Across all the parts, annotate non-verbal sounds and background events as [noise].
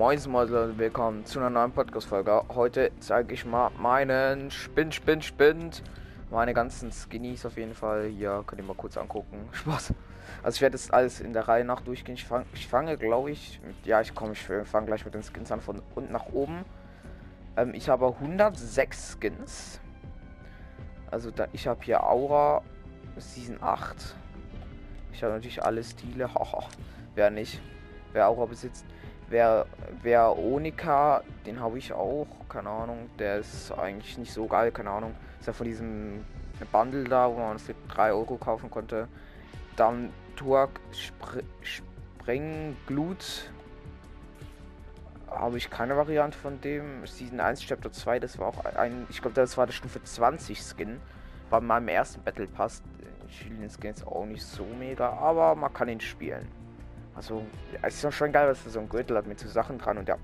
Moin Leute, willkommen zu einer neuen Podcast-Folge. Heute zeige ich mal meinen Spin, Spin, Spind. Meine ganzen Skinnies auf jeden Fall. Hier könnt ihr mal kurz angucken. [laughs] Spaß. Also ich werde das alles in der Reihe nach durchgehen. Ich, fang, ich fange, glaube ich, mit, ja, ich komme, ich fange gleich mit den Skins an von unten nach oben. Ähm, ich habe 106 Skins. Also da, ich habe hier Aura Season 8. Ich habe natürlich alle Stile. [laughs] Haha. Wer nicht? Wer Aura besitzt. Wer, wer Onika, den habe ich auch. Keine Ahnung. Der ist eigentlich nicht so geil. Keine Ahnung. Ist ja von diesem Bundle da, wo man für 3 Euro kaufen konnte. Dann Turk Spr Sprengglut. Habe ich keine Variante von dem. Season 1 Chapter 2, das war auch ein. Ich glaube, das war der Stufe 20 Skin. Bei meinem ersten Battle Pass. Ich spiele den Skin jetzt auch nicht so mega, aber man kann ihn spielen. Also, es ist auch schon geil, dass er so ein Gürtel hat mit so Sachen dran und ja.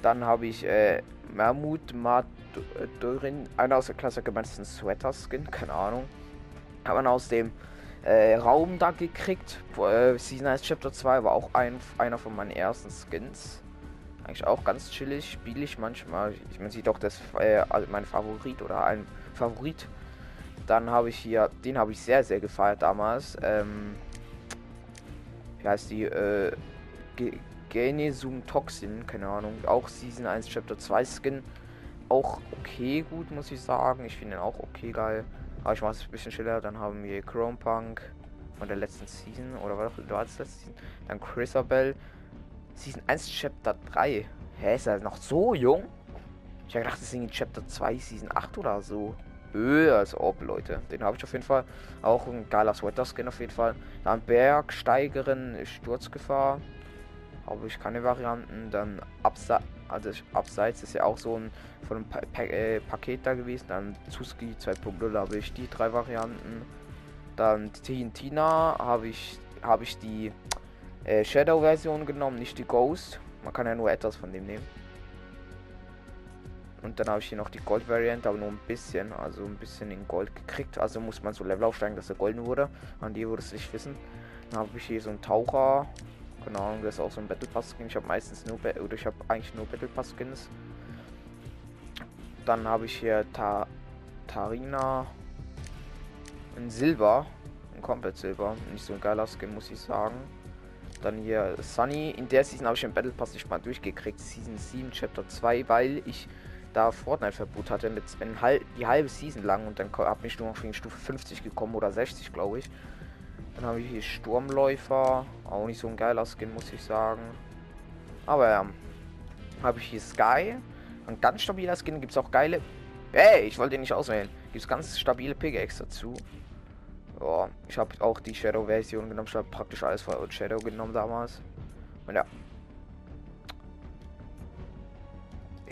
Dann habe ich äh, Mahmoud Madurin, einer aus der Klasse gemeinten Sweater Skin, keine Ahnung. Hat man aus dem äh, Raum da gekriegt. Äh, Season 1 Chapter 2 war auch ein, einer von meinen ersten Skins. Eigentlich auch ganz chillig, spiele ich manchmal. Ich, man sieht doch das äh, mein Favorit oder ein Favorit. Dann habe ich hier, den habe ich sehr, sehr gefeiert damals. Ähm, wie heißt die? Äh, Genesum Toxin, keine Ahnung. Auch Season 1 Chapter 2 Skin. Auch okay gut, muss ich sagen. Ich finde ihn auch okay geil. Aber ich mache es ein bisschen schneller. Dann haben wir Chrome Punk von der letzten Season. Oder war das letzte Season? Dann Chrisabel. Season 1 Chapter 3. Hä, ist er noch so jung? Ich habe gedacht, das ist in Chapter 2, Season 8 oder so. Öh, als ob, Leute. Den habe ich auf jeden Fall. Auch ein geiler Sweater-Skin auf jeden Fall. Dann Bergsteigerin, Sturzgefahr. Habe ich keine Varianten. Dann Abseits, also Abseits ist ja auch so ein von einem pa pa äh, Paket da gewesen. Dann Zuski 2.0 habe ich die drei Varianten. Dann Tina habe ich habe ich die äh, Shadow-Version genommen, nicht die Ghost. Man kann ja nur etwas von dem nehmen. Und dann habe ich hier noch die Gold-Variante, aber nur ein bisschen. Also ein bisschen in Gold gekriegt. Also muss man so Level aufsteigen, dass er golden wurde. An die würde es nicht wissen. Dann habe ich hier so einen Taucher. Keine Ahnung, das ist auch so ein Battle Pass Skin. Ich habe meistens nur, oder ich habe eigentlich nur Battle Pass Skins. Dann habe ich hier Ta Tarina. Ein Silber. Ein komplett Silber. Nicht so ein geiler Skin, muss ich sagen. Dann hier Sunny. In der Season habe ich den Battle Pass nicht mal durchgekriegt. Season 7, Chapter 2, weil ich da Fortnite-Verbot hatte mit in halb, die halbe Season lang und dann habe ich nur noch in Stufe 50 gekommen oder 60, glaube ich. Dann habe ich hier Sturmläufer, auch nicht so ein geiler Skin, muss ich sagen. Aber ja, habe ich hier Sky, ein ganz stabiler Skin, gibt es auch geile. Hey, ich wollte den nicht auswählen. Gibt es ganz stabile Pickaxe dazu. Ja, ich habe auch die Shadow-Version genommen. Ich habe praktisch alles von Shadow genommen damals. Und ja,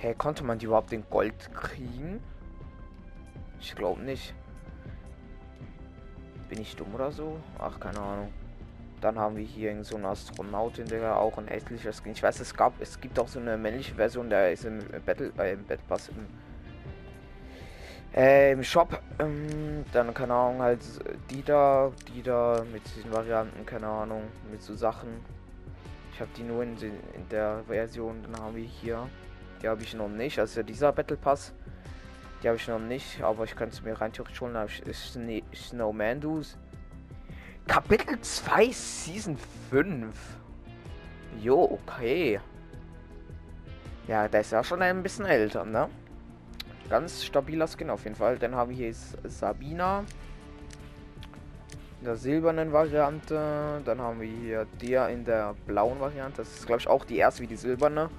Hey, konnte man die überhaupt den Gold kriegen? Ich glaube nicht. Bin ich dumm oder so? Ach, keine Ahnung. Dann haben wir hier so einen Astronautin, der auch ein hässlicher Skin. Ich weiß, es gab, es gibt auch so eine männliche Version, der ist im Battle, äh, im Battle Pass im, äh, im Shop. Ähm, dann keine Ahnung, halt die da, die da mit diesen Varianten, keine Ahnung, mit so Sachen. Ich habe die nur in, in der Version. Dann haben wir hier die habe ich noch nicht. Also dieser Battle Pass. Die habe ich noch nicht, aber ich könnte es mir rein theoretisch holen. Sne Snowman Dues. Kapitel 2 Season 5. Jo, okay. Ja, der ist ja schon ein bisschen älter, ne? Ganz stabiler Skin auf jeden Fall. Dann haben wir hier Sabina. In der silbernen Variante. Dann haben wir hier der in der blauen Variante. Das ist, glaube ich, auch die erste wie die silberne.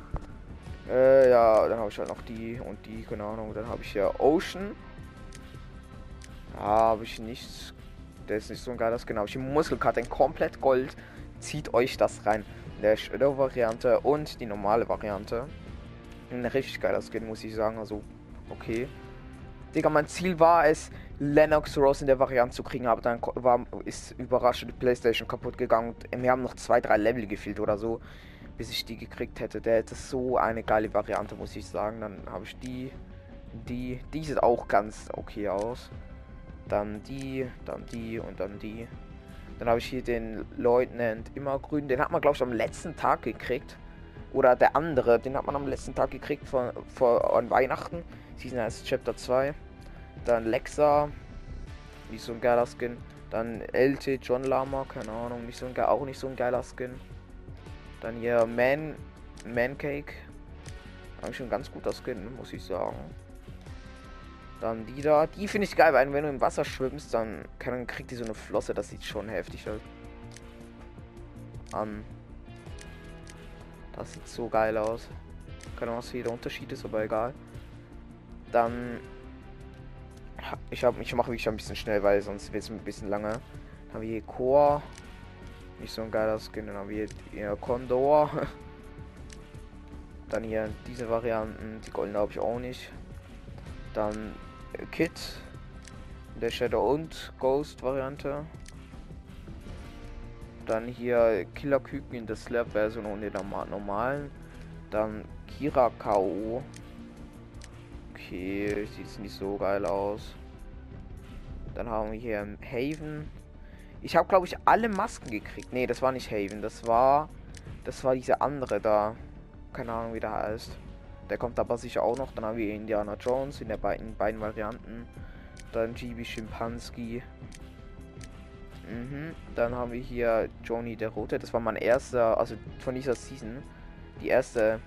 Äh, ja, dann habe ich halt noch die und die, keine Ahnung. Dann habe ich ja Ocean. Habe ich nichts. Der ist nicht so ein geiler Skin. Habe ich die Muskelkarte in komplett Gold. Zieht euch das rein. Der Shadow-Variante und die normale Variante. Ein richtig geiler Skin, muss ich sagen. Also, okay. Digga, mein Ziel war es, Lennox Rose in der Variante zu kriegen, aber dann war, ist überraschend die Playstation kaputt gegangen. Wir haben noch zwei, drei Level gefehlt oder so bis ich die gekriegt hätte. Der hätte so eine geile Variante, muss ich sagen. Dann habe ich die, die, die sieht auch ganz okay aus. Dann die, dann die und dann die. Dann habe ich hier den Leutnant Immergrün. Den hat man, glaube ich, am letzten Tag gekriegt. Oder der andere, den hat man am letzten Tag gekriegt vor, vor an Weihnachten. Season 1 Chapter 2. Dann Lexa. Nicht so ein geiler Skin. Dann LT John Lama, keine Ahnung, nicht so ein auch nicht so ein geiler Skin. Dann hier Man Mancake. Eigentlich schon ganz guter Skin, muss ich sagen. Dann die da. Die finde ich geil, weil wenn du im Wasser schwimmst, dann, kann, kriegt die so eine Flosse. Das sieht schon heftig aus. Um, das sieht so geil aus. Keine Ahnung, was hier der Unterschied ist, aber egal. Dann. Ich, ich mache wirklich ein bisschen schnell, weil sonst wird es ein bisschen lange. Dann haben wir hier Core. Nicht so ein geiler Skin. Dann haben wir hier Condor. [laughs] Dann hier diese Varianten. Die goldene habe ich auch nicht. Dann Kit. Der Shadow und Ghost Variante. Dann hier Killer Küken in der Slap-Version und in der normalen. Dann Kira K.O. Okay, sieht nicht so geil aus. Dann haben wir hier Haven. Ich habe glaube ich alle Masken gekriegt. Ne, das war nicht Haven, das war das war diese andere da. Keine Ahnung, wie der heißt. Der kommt aber sicher auch noch. Dann haben wir Indiana Jones in der beiden, beiden Varianten. Dann GB Schimpanski. Mhm. Dann haben wir hier Johnny der Rote. Das war mein erster, also von dieser Season, die erste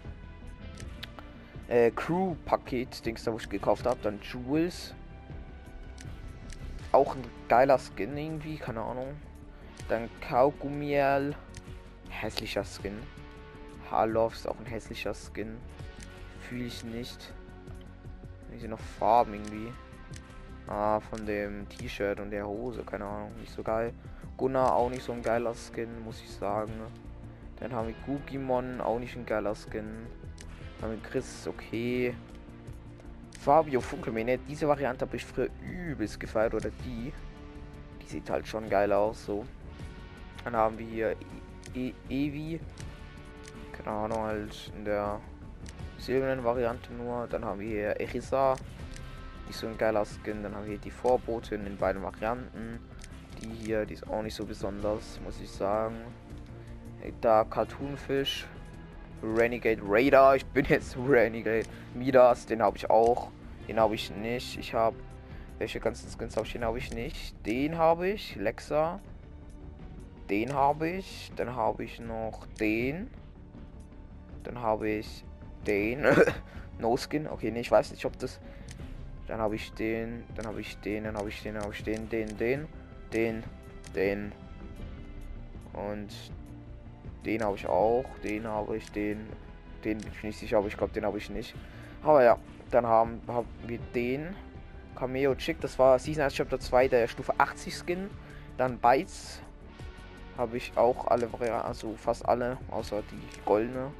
äh, Crew-Paket-Dings, da wo ich gekauft habe. Dann Jules. Auch ein geiler Skin irgendwie, keine Ahnung. Dann Kaugummiel. Hässlicher Skin. Harloff ist auch ein hässlicher Skin. Fühle ich nicht. Hier sind noch Farben irgendwie. Ah, von dem T-Shirt und der Hose, keine Ahnung, nicht so geil. Gunnar auch nicht so ein geiler Skin, muss ich sagen. Dann haben wir Gugimon, auch nicht ein geiler Skin. Dann haben wir Chris, okay. Fabio Funkelmane, diese Variante habe ich früher übelst gefeiert, oder die. Die sieht halt schon geil aus, so. Dann haben wir hier e Evi. Keine Ahnung, halt in der silbernen Variante nur. Dann haben wir hier Erisa. Nicht so ein geiler Skin. Dann haben wir hier die Vorbotin in beiden Varianten. Die hier, die ist auch nicht so besonders, muss ich sagen. Da Cartoonfish. Renegade Raider. Ich bin jetzt [laughs] Renegade. Midas, den habe ich auch. Den habe ich nicht. Ich habe. Welche ganzen Skins habe ich? Den habe ich nicht. Den habe ich. Lexa. Den habe ich. Dann habe ich noch den. Dann habe ich den. [laughs] no Skin. Okay, nee, ich weiß nicht, ob das dann habe ich den, dann habe ich den, dann habe ich den, dann habe ich den, den, den, den, den. Und den habe ich auch, den habe ich, den, den bin ich nicht sicher, aber ich glaube, den habe ich nicht. Aber ja, dann haben, haben wir den Cameo Chick, das war Season 1 Chapter 2 der Stufe 80 Skin. Dann Bites habe ich auch alle, also fast alle, außer die goldene.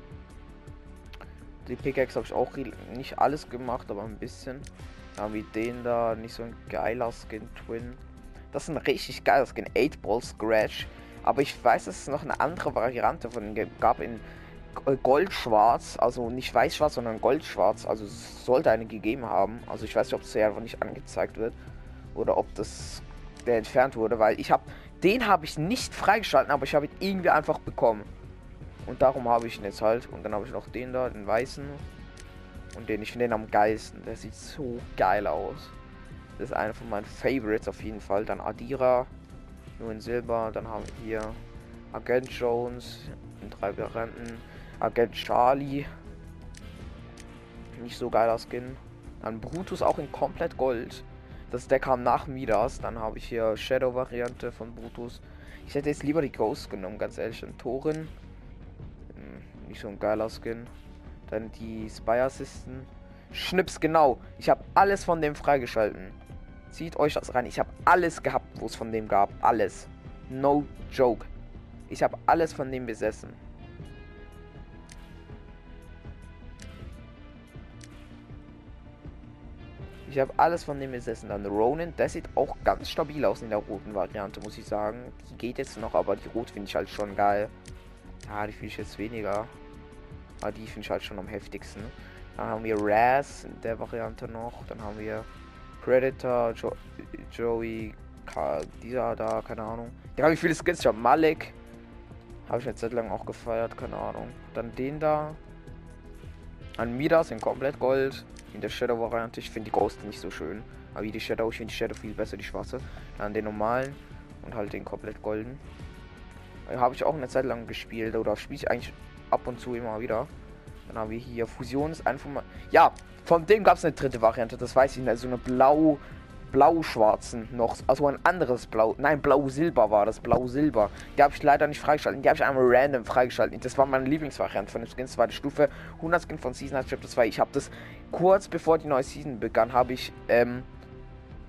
Die Pickaxe habe ich auch nicht alles gemacht, aber ein bisschen. Dann wie den da, nicht so ein geiler Skin Twin. Das ist ein richtig geiler Skin, 8 Ball Scratch. Aber ich weiß, dass es noch eine andere Variante von gab in Goldschwarz, also nicht weiß-schwarz, sondern Goldschwarz. Also es sollte eine gegeben haben. Also ich weiß nicht, ob es hier einfach nicht angezeigt wird oder ob das der entfernt wurde, weil ich habe den habe ich nicht freigeschalten, aber ich habe ihn irgendwie einfach bekommen. Und darum habe ich ihn jetzt halt. Und dann habe ich noch den da, den weißen. Und den ich finde den am geilsten. Der sieht so geil aus. Das ist einer von meinen Favorites auf jeden Fall. Dann Adira. Nur in Silber. Dann haben wir hier Agent Jones in drei Varianten. Agent Charlie. Nicht so geiler Skin. Dann Brutus auch in komplett Gold. Das, der kam nach Midas. Dann habe ich hier Shadow-Variante von Brutus. Ich hätte jetzt lieber die Ghost genommen, ganz ehrlich. Und Torin. Hm, nicht so ein geiler Skin. Dann die Spy Assisten. Schnips, genau. Ich habe alles von dem freigeschalten. Zieht euch das rein. Ich habe alles gehabt, wo es von dem gab. Alles. No joke. Ich habe alles von dem besessen. Ich habe alles von dem besessen. Dann Ronin, der sieht auch ganz stabil aus in der roten Variante, muss ich sagen. Die geht jetzt noch, aber die rot finde ich halt schon geil. Ja, die finde ich jetzt weniger. Aber die finde ich halt schon am heftigsten. Dann haben wir Raz in der Variante noch. Dann haben wir Predator, jo Joey, Ka dieser da, keine Ahnung. Ja, wie viele Skins? Ich habe Malik. Habe ich eine Zeit lang auch gefeiert, keine Ahnung. Dann den da. An Midas in komplett Gold. In der Shadow-Variante. Ich finde die Ghost nicht so schön. Aber wie die Shadow, ich finde die Shadow viel besser, die schwarze. Dann den normalen. Und halt den komplett golden. Habe ich auch eine Zeit lang gespielt. Oder spiele ich eigentlich ab und zu immer wieder. Dann haben wir hier Fusions einfach mal. Ja, von dem gab es eine dritte Variante. Das weiß ich nicht. Also eine blau blau-schwarzen noch, also ein anderes Blau, nein, blau-silber war das, blau-silber. Die habe ich leider nicht freigeschaltet, die habe ich einmal random freigeschaltet. Das war meine Lieblingsvariante von den Skins, zweite Stufe, 100 Skin von Season Chapter 2. Ich habe das kurz bevor die neue Season begann, habe ich, ähm,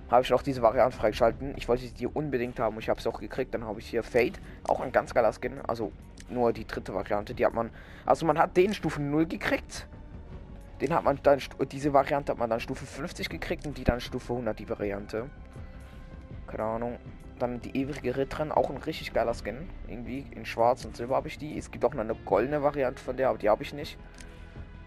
habe ich noch diese Variante freigeschalten. Ich wollte die unbedingt haben ich habe es auch gekriegt. Dann habe ich hier Fade, auch ein ganz geiler Skin, also nur die dritte Variante, die hat man, also man hat den Stufe 0 gekriegt den hat man dann, diese Variante hat man dann Stufe 50 gekriegt und die dann Stufe 100, die Variante. Keine Ahnung. Dann die ewige Ritterin, auch ein richtig geiler Skin. Irgendwie in schwarz und silber habe ich die. Es gibt auch noch eine goldene Variante von der, aber die habe ich nicht.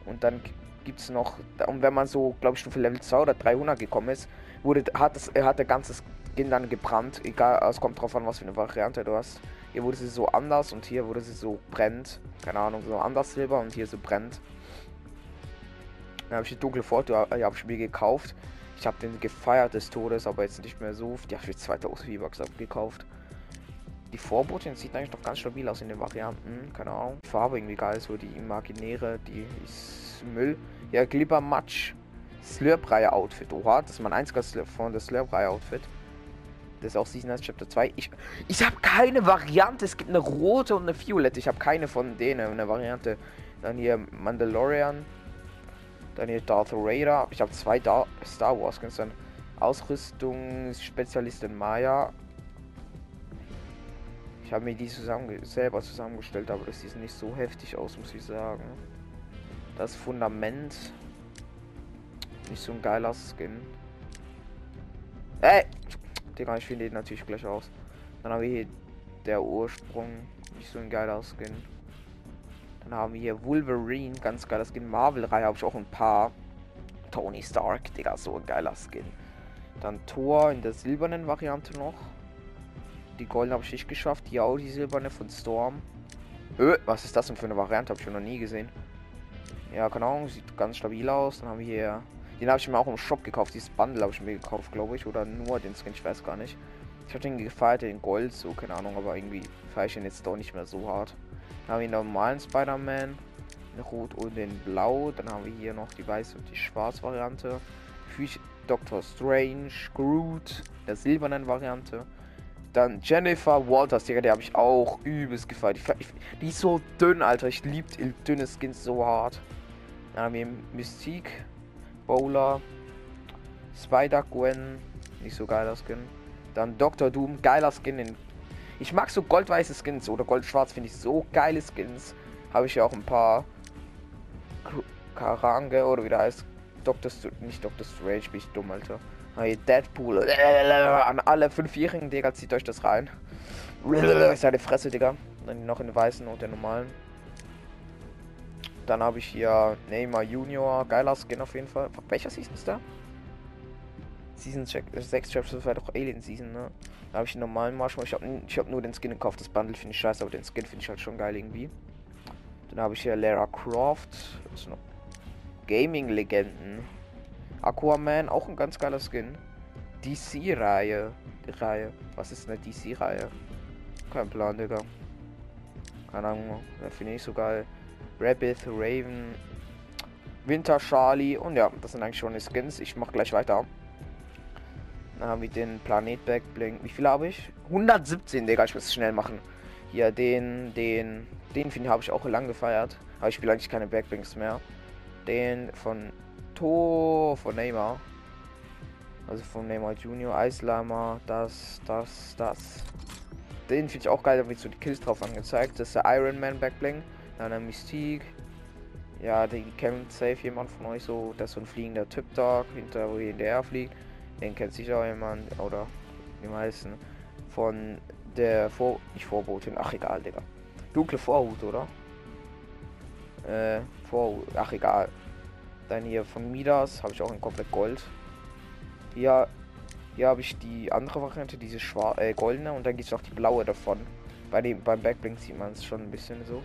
Und dann gibt es noch, und wenn man so, glaube ich, Stufe Level 2 oder 300 gekommen ist, wurde, hat, das, hat der ganze Skin dann gebrannt. Egal, es kommt drauf an, was für eine Variante du hast. Hier wurde sie so anders und hier wurde sie so brennt. Keine Ahnung, so anders Silber und hier so brennt. Dann habe ich die dunkle Foto, äh, habe ich mir gekauft. Ich habe den gefeiert des Todes, aber jetzt nicht mehr so. Die habe ich 2000 V-Bucks gekauft. Die Vorbotin sieht eigentlich noch ganz stabil aus in den Varianten. Keine Ahnung. Die Farbe irgendwie geil, so die imaginäre, die ist Müll. Ja, Glibber Matsch. Slurp-Reihe Outfit. Oha, das ist mein einziger Slurp von der Slurp-Reihe Outfit. Das ist auch Season Chapter 2. Ich, ich habe keine Variante. Es gibt eine rote und eine violette. Ich habe keine von denen. Eine Variante. Dann hier Mandalorian. Dann hier Darth Vader. Ich habe zwei da Star Wars Skins. Dann Ausrüstungsspezialistin Maya. Ich habe mir die zusammen selber zusammengestellt, aber das sieht nicht so heftig aus, muss ich sagen. Das Fundament. Nicht so ein geiler Skin. Ey! Digga, ich finde den natürlich gleich aus. Dann haben wir hier der Ursprung. Nicht so ein geiler Skin. Dann haben wir hier Wolverine, ganz geiler Skin. Marvel-Reihe habe ich auch ein paar. Tony Stark, Digga, so ein geiler Skin. Dann Thor in der silbernen Variante noch. Die goldene habe ich nicht geschafft. Hier auch die silberne von Storm. Öh, was ist das denn für eine Variante? Habe ich noch nie gesehen. Ja, keine Ahnung, sieht ganz stabil aus. Dann haben wir hier. Den habe ich mir auch im Shop gekauft. Dieses Bundle habe ich mir gekauft, glaube ich. Oder nur den Skin, ich weiß gar nicht. Ich habe den gefeiert, in Gold, so, keine Ahnung, aber irgendwie feiere ich ihn jetzt doch nicht mehr so hart. Dann haben wir den normalen Spider-Man, den Rot und den Blau. Dann haben wir hier noch die Weiß- und die Schwarz-Variante. Dr. Strange, Groot, der silbernen Variante. Dann Jennifer Walters, Digga, die habe ich auch übelst gefeiert. Die, die, ist so dünn, Alter. Ich liebe dünne Skins so hart. Dann haben wir Mystique, Bowler, Spider-Gwen, nicht so geiler Skin. Dann Dr. Doom, geiler Skin in ich mag so goldweiße Skins oder goldschwarz, finde ich so geile Skins. Habe ich ja auch ein paar. Karange oder wie der heißt. Dr. St nicht Dr. Strange, bin ich dumm, Alter. Hey, Deadpool. [laughs] An alle Fünfjährigen, Digga, zieht euch das rein. [laughs] Seine Fresse, Digga. Dann noch in den weißen und den normalen. Dann habe ich hier Neymar Junior. Geiler Skin auf jeden Fall. Welcher Season ist da? Season 6 Chapter, das war doch Alien Season, ne? Da habe ich einen normalen Marshmallow. Ich habe hab nur den Skin gekauft. Das Bundle finde ich scheiße, aber den Skin finde ich halt schon geil irgendwie. Dann habe ich hier Lara Croft. Gaming-Legenden. Aquaman, auch ein ganz geiler Skin. DC-Reihe. Reihe. Was ist eine DC-Reihe? Kein Plan, Digga. Keine Ahnung. Finde ich so geil. Rabbit, Raven, Winter Charlie. Und ja, das sind eigentlich schon die Skins. Ich mache gleich weiter. Haben wir den Planet Backblink. Wie viel habe ich? 117, Digga. Ich muss es schnell machen. Hier, den, den, den finde habe ich auch lang gefeiert. Aber ich spiele eigentlich keine Backblinks mehr. Den von To, von Neymar. Also von Neymar Junior, Eislama, das, das, das. Den finde ich auch geil, da wird so die Kills drauf angezeigt. Das ist der Iron Man Backbling. Dann der Mystique. Ja, die kennt safe jemand von euch so. Das ist so ein fliegender Typ da, hinter wo in der Air fliegt. Den kennt sicher jemand oder die meisten. Von der Vor nicht Vorbotin, ach egal, Digga. Dunkle Vorhut, oder? Äh, Vorhut, ach egal. Dann hier von Midas habe ich auch in komplett Gold. Hier, hier habe ich die andere Variante, diese schwar äh, goldene und dann gibt es auch die blaue davon. Bei dem, beim Backblink sieht man es schon ein bisschen so.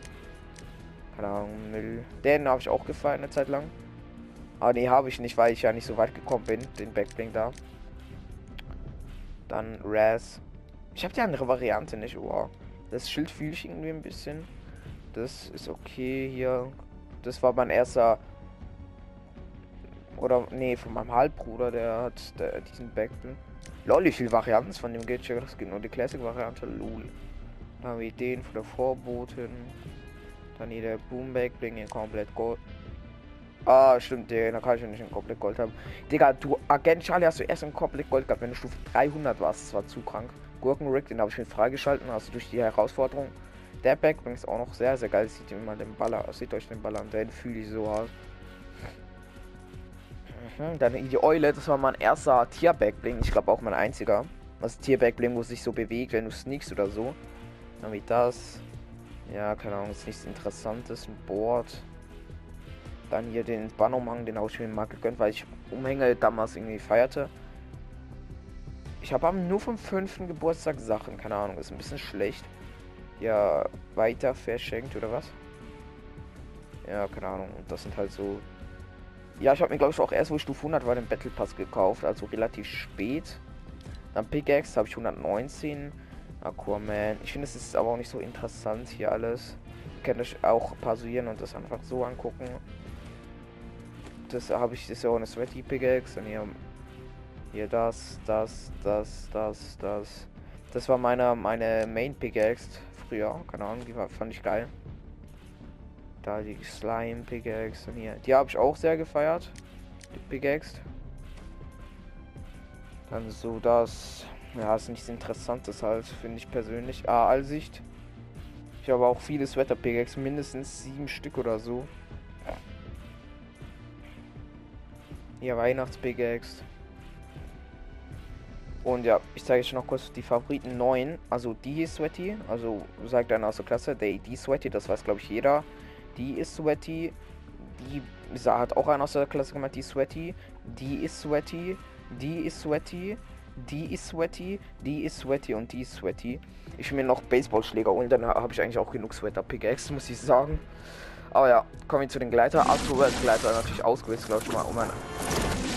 Keine Ahnung, Müll. Den habe ich auch gefallen eine Zeit lang. Aber nee, habe ich nicht, weil ich ja nicht so weit gekommen bin, den Backblink da. Dann Raz. Ich habe die andere Variante nicht, oh. Das Schild fühle ich irgendwie ein bisschen. Das ist okay hier. Das war mein erster. Oder, nee, von meinem Halbbruder, der hat der, diesen Backblink. Lol, wie viele Varianten von dem geht. Das gibt nur die Classic-Variante. Lol. Dann haben wir den von der Vorboten. Dann der Boomback, bringen ihn komplett Gold. Ah, stimmt, da kann ich ja nicht in komplett Gold haben. Digga, du Agent Charlie hast du erst in komplett Gold gehabt, wenn du Stufe 300 warst. Das war zu krank. Gurkenrick, den habe ich mir freigeschalten, also durch die Herausforderung. Der Backbling ist auch noch sehr, sehr geil. Sieht immer den Baller, seht euch den Baller an, den fühle ich so hart. Mhm, dann die Eule, das war mein erster Tier-Backbling. Ich glaube auch mein einziger. Also Tier-Backbling, wo sich so bewegt, wenn du sneakst oder so. Dann wie das. Ja, keine Ahnung, ist nichts Interessantes. Ein Board. Dann hier den Bannumhang, den habe ich mir mal gegönnt, weil ich Umhänge damals irgendwie feierte. Ich habe nur vom fünften Geburtstag Sachen, keine Ahnung, ist ein bisschen schlecht. Ja, weiter verschenkt oder was? Ja, keine Ahnung. Und das sind halt so. Ja, ich habe mir glaube ich auch erst, wo ich Stufe 100 war, den Battle Pass gekauft, also relativ spät. Dann Pickaxe habe ich 119. Aquaman. Ich finde, es ist aber auch nicht so interessant hier alles. Ich kann das auch pausieren und das einfach so angucken. Das habe ich, das ist ja auch eine Sweaty Pickaxe und hier, hier das, das, das, das, das. Das war meine, meine Main Pickaxe früher. Keine Ahnung, die war, fand ich geil. Da die Slime Pickaxe und hier. Die habe ich auch sehr gefeiert. Die Pickaxe. Dann so das ja, ist nichts Interessantes halt, finde ich persönlich. Ah, Allsicht. Ich habe auch viele Sweater Pickaxe, mindestens sieben Stück oder so. Hier Weihnachts Pickaxe. Und ja, ich zeige euch noch kurz die Favoriten 9. Also die ist Sweaty. Also sagt einer aus der Klasse, der die Sweaty, das weiß glaube ich jeder. Die ist Sweaty. Die hat auch einer aus der Klasse gemacht, die Sweaty. Die ist Sweaty. Die ist Sweaty die ist sweaty, die ist sweaty und die ist sweaty. Ich will mir noch Baseballschläger und dann habe ich eigentlich auch genug Sweater Pickaxe, muss ich sagen. Aber ja, kommen wir zu den Gleiter. Astro Gleiter natürlich ausgewählt, glaube ich mal. Um ein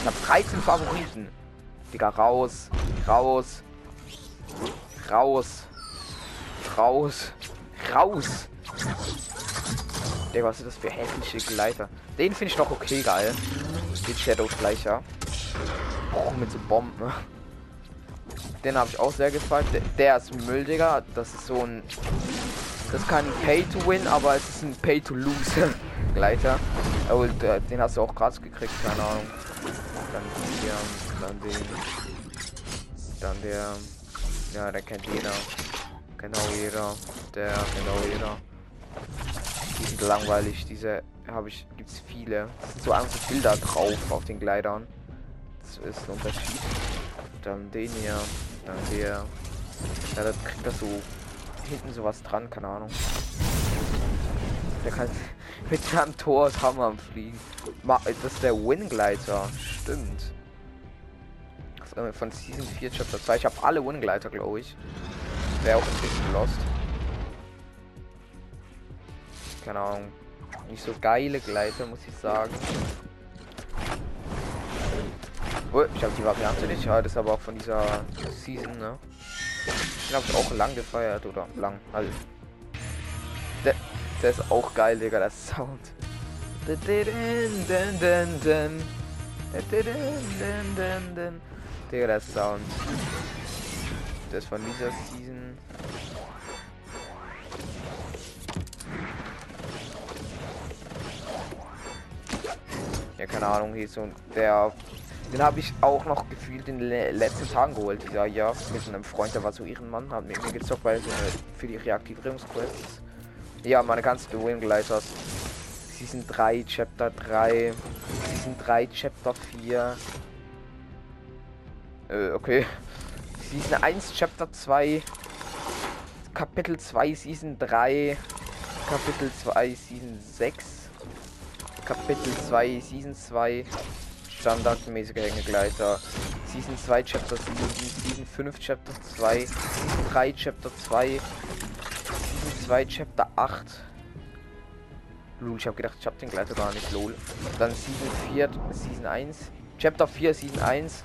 ich habe 13 Favoriten. Digga, raus, raus, raus, raus, raus. Digga, was ist das für hässliche Gleiter? Den finde ich noch okay geil. Den Shadow Schleicher. Oh, mit so Bomben. Den habe ich auch sehr gefallen. Der, der ist Müll, Digga. Das ist so ein. Das kann Pay to Win, aber es ist ein Pay to Lose Gleiter. Und äh, den hast du auch gratis gekriegt, keine Ahnung. Dann hier, dann den. Dann der. Ja, der kennt jeder. Genau jeder. Der auch jeder. Die sind langweilig, diese habe ich, gibt's viele. Es sind so andere Bilder drauf auf den Gleitern. Das ist ein Unterschied. Dann den hier. Dann der. Ja, das kriegt das so hinten sowas dran, keine Ahnung. Der kann [laughs] mit seinem Tor Hammer am Fliegen. Das ist der Wingleiter. Stimmt. Von Season 4 Chapter 2. Ich habe alle Wingleiter, glaube ich. Wäre auch ein bisschen lost. Keine Ahnung. Nicht so geile Gleiter, muss ich sagen. Oh, ich habe die Variante nicht. Ja, das ist aber auch von dieser Season, ne? Den habe ich auch lang gefeiert oder lang. Also. Der, der ist auch geil, Digga, der Sound. Digga, der Sound. Das von dieser Season. Ja, keine Ahnung, hier ist so der den habe ich auch noch gefühlt in den letzten Tagen geholt, dieser ja, mit einem Freund, der war so ihren Mann, hat mit mir gezockt, weil so für die Reaktivierungsquests. Ja, meine ganzen Wingleiters. Season 3, Chapter 3, Season 3, Chapter 4. Äh, okay. Season 1, Chapter 2, Kapitel 2, Season 3, Kapitel 2, Season 6, Kapitel 2, Season 2, standardmäßige Hängegleiter. Season 2 Chapter 7, Season 5 Chapter 2, Season 3 Chapter 2, 2 Chapter 8. Lul, ich habe gedacht, ich habe den Gleiter gar nicht, lol. Dann Season 4, Season 1. Chapter 4, Season 1.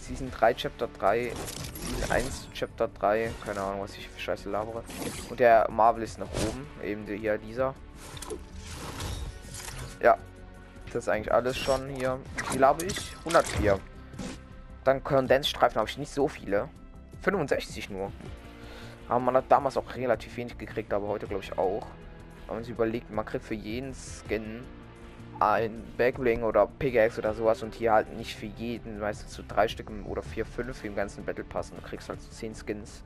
Season 3, Chapter 3. Season 1, Chapter 3. Keine Ahnung, was ich für Scheiße labere. Und der Marvel ist nach oben. Eben der, hier dieser. Ja. Das ist eigentlich alles schon hier. Wie habe ich? 104. Dann Kondensstreifen habe ich nicht so viele. 65 nur. Aber man hat damals auch relativ wenig gekriegt, aber heute glaube ich auch. Wenn man sich überlegt, man kriegt für jeden Skin ein Backbling oder Pickaxe oder sowas und hier halt nicht für jeden, meistens so drei Stück oder vier, fünf im ganzen Battle Pass und du kriegst halt so zehn Skins.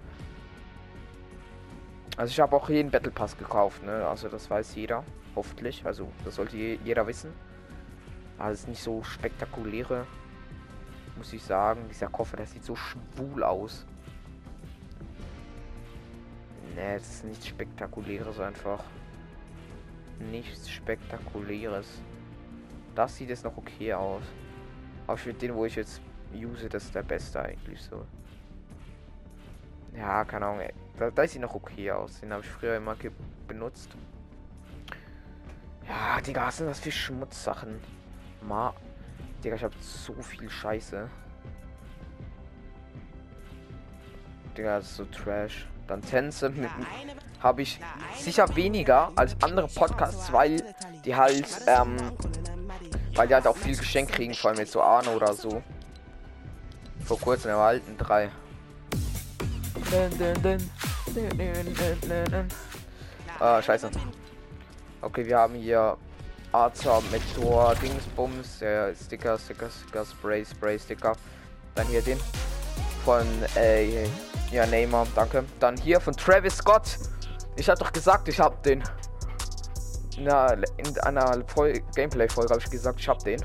Also ich habe auch jeden Battle Pass gekauft, ne? Also das weiß jeder, hoffentlich. Also das sollte jeder wissen. Aber es ist nicht so spektakuläre, muss ich sagen. Dieser Koffer, der sieht so schwul aus. Ne, das ist nichts Spektakuläres einfach. Nichts Spektakuläres. Das sieht jetzt noch okay aus. Aber für den, wo ich jetzt use, das ist der beste eigentlich so. Ja, keine Ahnung. Da, da sieht noch okay aus. Den habe ich früher immer benutzt. Ja, Digga, was sind das für Schmutzsachen? Ma. Digga, ich habe so viel Scheiße. Digga, das ist so Trash. Dann Tänze mit habe ich sicher weniger als andere Podcasts, weil die halt, ähm, weil die halt auch viel Geschenk kriegen, vor allem jetzt so Arno oder so. Vor kurzem erhalten drei. Ah, scheiße. Okay, wir haben hier Arzer, Meteor, Dingsbums, der Sticker, Sticker, Sticker, Spray, Spray, Sticker. Dann hier den von, äh, ja, Neymar, danke. Dann hier von Travis Scott. Ich hab doch gesagt, ich hab den. In einer Gameplay-Folge habe ich gesagt, ich hab den.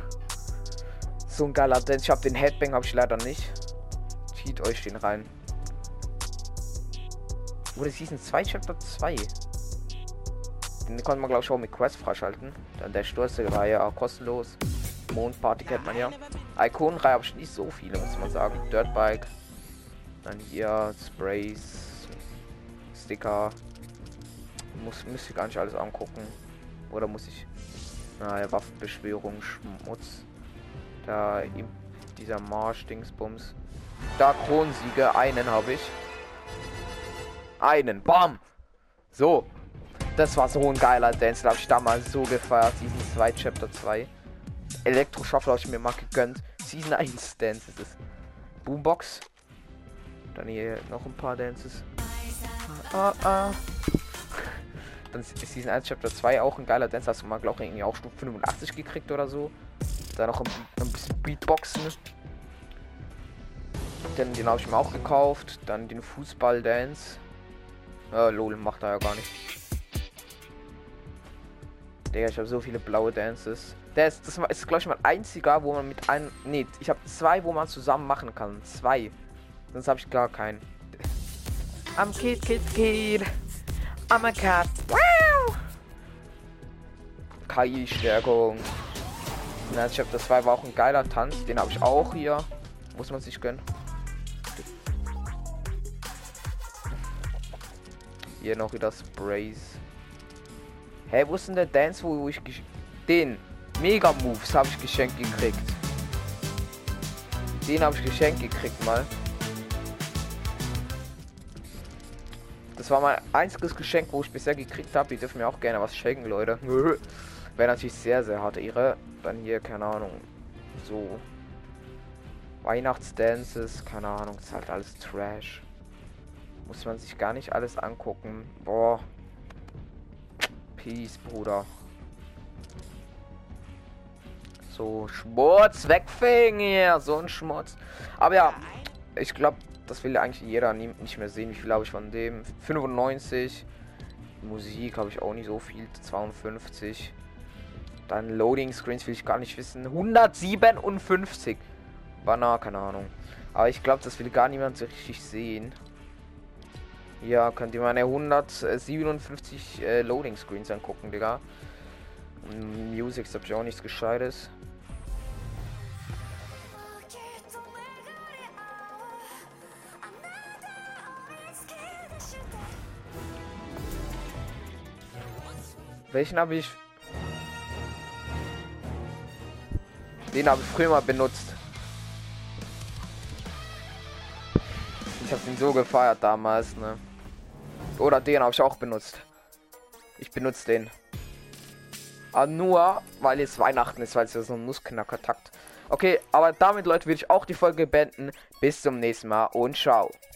So ein geiler Dance. Ich hab den Headbang, habe ich leider nicht. Zieht euch den rein. Wurde Season 2 Chapter 2. Den konnte man glaube ich auch mit Quest freischalten. Dann der ja auch kostenlos. Mondparty kennt man ja. Ikonenreihe habe ich nicht so viele, muss man sagen. Dirtbike. Dann hier Sprays. Sticker. Muss, müsste ich gar nicht alles angucken. Oder muss ich. Naja, Waffenbeschwörung, Schmutz. Da dieser Marsch-Dingsbums. Da Kronsiege, einen habe ich. Einen. Bam! So. Das war so ein geiler Dance. Da habe ich damals so gefeiert. Season 2, Chapter 2. Elektroschaffel habe ich mir mal gegönnt. Season 1 Dance ist es. Boombox. Dann hier noch ein paar Dances. Ah, ah. Dann ist Season 1 Chapter 2 auch ein geiler Dance. Hast du mal, glaube ich, irgendwie auch Stufe 85 gekriegt oder so. Da noch ein, ein bisschen Beatboxen. Denn den habe ich mir auch gekauft. Dann den Fußball-Dance. Äh, lol, macht er ja gar nicht. Digga, ich habe so viele blaue Dances. Ist, das ist, glaube ich, mein einziger, wo man mit einem. Nee, ich habe zwei, wo man zusammen machen kann. Zwei. Sonst habe ich gar keinen. I'm Kid, Kid, Kid. I'm a cat. Wow! KI-Stärkung. Ich habe das zwei war auch ein geiler Tanz. Den habe ich auch hier. Muss man sich gönnen. Hier noch wieder Sprays. Hä, hey, wo ist denn der Dance, wo ich den Mega Moves habe ich geschenkt gekriegt. Den habe ich geschenkt gekriegt mal. Das war mein einziges Geschenk, wo ich bisher gekriegt habe. Ihr dürft mir auch gerne was schenken, Leute. [laughs] Wäre natürlich sehr, sehr harte Ehre. Dann hier, keine Ahnung, so Weihnachtsdances, keine Ahnung, ist halt alles Trash. Muss man sich gar nicht alles angucken. Boah. Peace, Bruder. So, Schmutz, wegfegen hier. So ein Schmutz. Aber ja, ich glaube, das will eigentlich jeder nicht mehr sehen. Wie viel habe ich von dem? 95. Musik habe ich auch nicht so viel. 52. Dann Loading Screens will ich gar nicht wissen. 157. Banner, keine Ahnung. Aber ich glaube, das will gar niemand so richtig sehen. Ja, könnt ihr meine 157 äh, Loading Screens angucken, Digga. Music, hab ich auch nichts Gescheites. Welchen habe ich? Den habe ich früher mal benutzt. Den so gefeiert damals, ne? Oder den habe ich auch benutzt. Ich benutze den. Aber nur, weil es Weihnachten ist, weil es ja so ein Nussknacker-Takt. Okay, aber damit, Leute, will ich auch die Folge beenden. Bis zum nächsten Mal und ciao.